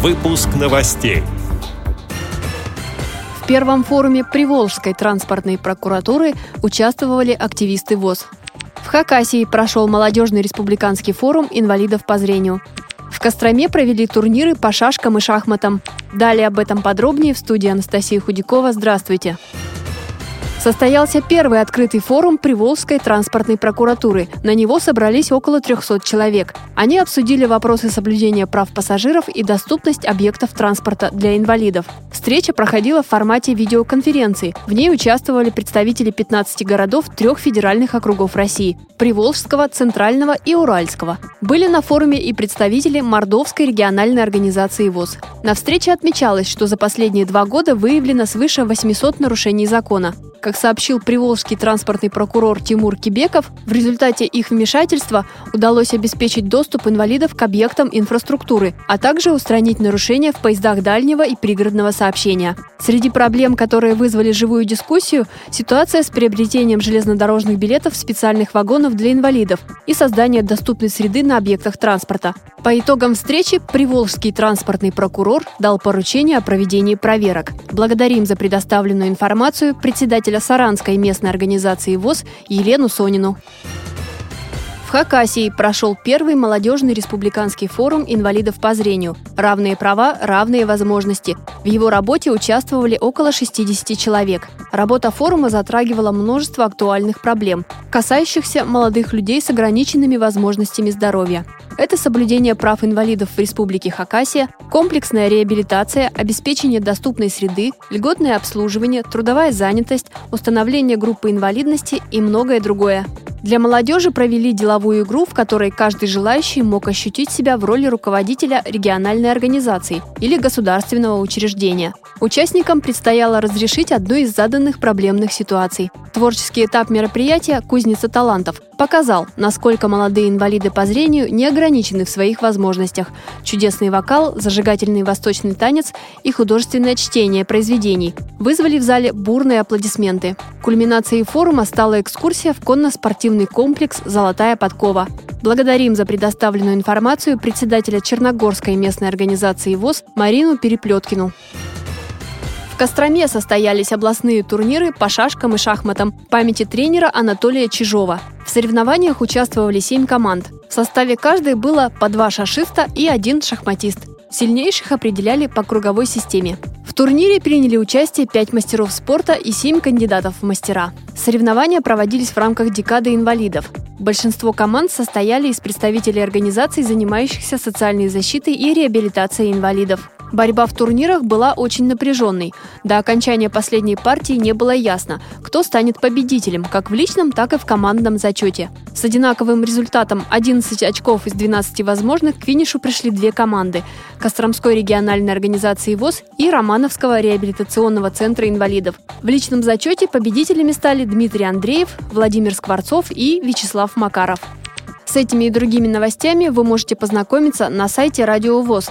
Выпуск новостей. В первом форуме Приволжской транспортной прокуратуры участвовали активисты ВОЗ. В Хакасии прошел молодежный республиканский форум инвалидов по зрению. В Костроме провели турниры по шашкам и шахматам. Далее об этом подробнее в студии Анастасии Худякова. Здравствуйте! Здравствуйте! Состоялся первый открытый форум Приволжской транспортной прокуратуры. На него собрались около 300 человек. Они обсудили вопросы соблюдения прав пассажиров и доступность объектов транспорта для инвалидов. Встреча проходила в формате видеоконференции. В ней участвовали представители 15 городов трех федеральных округов России – Приволжского, Центрального и Уральского. Были на форуме и представители Мордовской региональной организации ВОЗ. На встрече отмечалось, что за последние два года выявлено свыше 800 нарушений закона. Как сообщил приволжский транспортный прокурор Тимур Кибеков, в результате их вмешательства удалось обеспечить доступ инвалидов к объектам инфраструктуры, а также устранить нарушения в поездах дальнего и пригородного сообщения. Среди проблем, которые вызвали живую дискуссию, ситуация с приобретением железнодорожных билетов специальных вагонов для инвалидов и создание доступной среды на объектах транспорта. По итогам встречи Приволжский транспортный прокурор дал поручение о проведении проверок. Благодарим за предоставленную информацию председателя Саранской местной организации ВОЗ Елену Сонину. В Хакасии прошел первый молодежный республиканский форум инвалидов по зрению «Равные права, равные возможности». В его работе участвовали около 60 человек. Работа форума затрагивала множество актуальных проблем, касающихся молодых людей с ограниченными возможностями здоровья. Это соблюдение прав инвалидов в Республике Хакасия, комплексная реабилитация, обеспечение доступной среды, льготное обслуживание, трудовая занятость, установление группы инвалидности и многое другое. Для молодежи провели деловую игру, в которой каждый желающий мог ощутить себя в роли руководителя региональной организации или государственного учреждения. Участникам предстояло разрешить одну из заданных проблемных ситуаций. Творческий этап мероприятия «Кузница талантов» показал, насколько молодые инвалиды по зрению не ограничены в своих возможностях. Чудесный вокал, зажигательный восточный танец и художественное чтение произведений вызвали в зале бурные аплодисменты. Кульминацией форума стала экскурсия в конно-спортивный комплекс «Золотая подкова». Благодарим за предоставленную информацию председателя Черногорской местной организации ВОЗ Марину Переплеткину. Костроме состоялись областные турниры по шашкам и шахматам памяти тренера Анатолия Чижова. В соревнованиях участвовали семь команд. В составе каждой было по два шашиста и один шахматист. Сильнейших определяли по круговой системе. В турнире приняли участие пять мастеров спорта и семь кандидатов в мастера. Соревнования проводились в рамках декады инвалидов. Большинство команд состояли из представителей организаций, занимающихся социальной защитой и реабилитацией инвалидов. Борьба в турнирах была очень напряженной. До окончания последней партии не было ясно, кто станет победителем, как в личном, так и в командном зачете. С одинаковым результатом 11 очков из 12 возможных к финишу пришли две команды – Костромской региональной организации ВОЗ и Романовского реабилитационного центра инвалидов. В личном зачете победителями стали Дмитрий Андреев, Владимир Скворцов и Вячеслав Макаров. С этими и другими новостями вы можете познакомиться на сайте Радио ВОЗ.